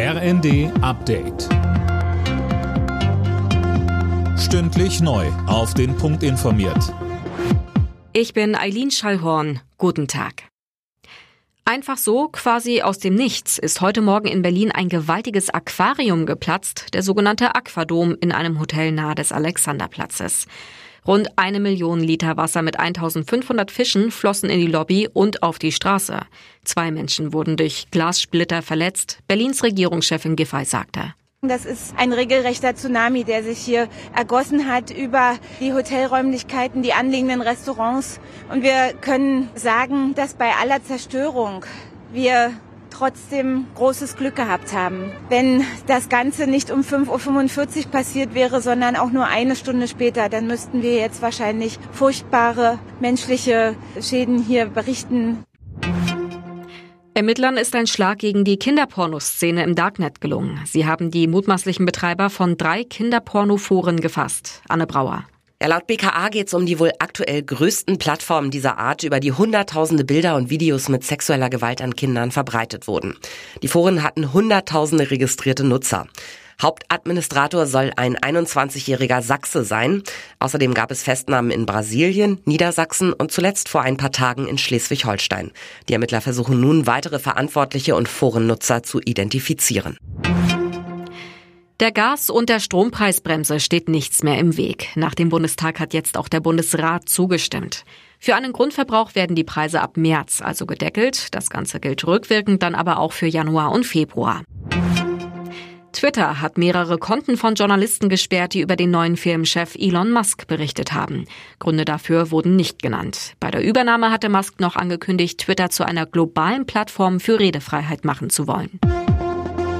RND Update. Stündlich neu. Auf den Punkt informiert. Ich bin Eileen Schallhorn. Guten Tag. Einfach so, quasi aus dem Nichts, ist heute Morgen in Berlin ein gewaltiges Aquarium geplatzt, der sogenannte Aquadom in einem Hotel nahe des Alexanderplatzes. Rund eine Million Liter Wasser mit 1500 Fischen flossen in die Lobby und auf die Straße. Zwei Menschen wurden durch Glassplitter verletzt. Berlins Regierungschefin Giffey sagte. Das ist ein regelrechter Tsunami, der sich hier ergossen hat über die Hotelräumlichkeiten, die anliegenden Restaurants. Und wir können sagen, dass bei aller Zerstörung wir trotzdem großes Glück gehabt haben. Wenn das Ganze nicht um 5.45 Uhr passiert wäre, sondern auch nur eine Stunde später, dann müssten wir jetzt wahrscheinlich furchtbare menschliche Schäden hier berichten. Ermittlern ist ein Schlag gegen die Kinderpornoszene im Darknet gelungen. Sie haben die mutmaßlichen Betreiber von drei Kinderpornoforen gefasst. Anne Brauer. Ja, laut BKA geht es um die wohl aktuell größten Plattformen dieser Art, über die hunderttausende Bilder und Videos mit sexueller Gewalt an Kindern verbreitet wurden. Die Foren hatten hunderttausende registrierte Nutzer. Hauptadministrator soll ein 21-jähriger Sachse sein. Außerdem gab es Festnahmen in Brasilien, Niedersachsen und zuletzt vor ein paar Tagen in Schleswig-Holstein. Die Ermittler versuchen nun weitere Verantwortliche und Forennutzer zu identifizieren. Der Gas- und der Strompreisbremse steht nichts mehr im Weg. Nach dem Bundestag hat jetzt auch der Bundesrat zugestimmt. Für einen Grundverbrauch werden die Preise ab März also gedeckelt. Das Ganze gilt rückwirkend dann aber auch für Januar und Februar. Twitter hat mehrere Konten von Journalisten gesperrt, die über den neuen Firmenchef Elon Musk berichtet haben. Gründe dafür wurden nicht genannt. Bei der Übernahme hatte Musk noch angekündigt, Twitter zu einer globalen Plattform für Redefreiheit machen zu wollen.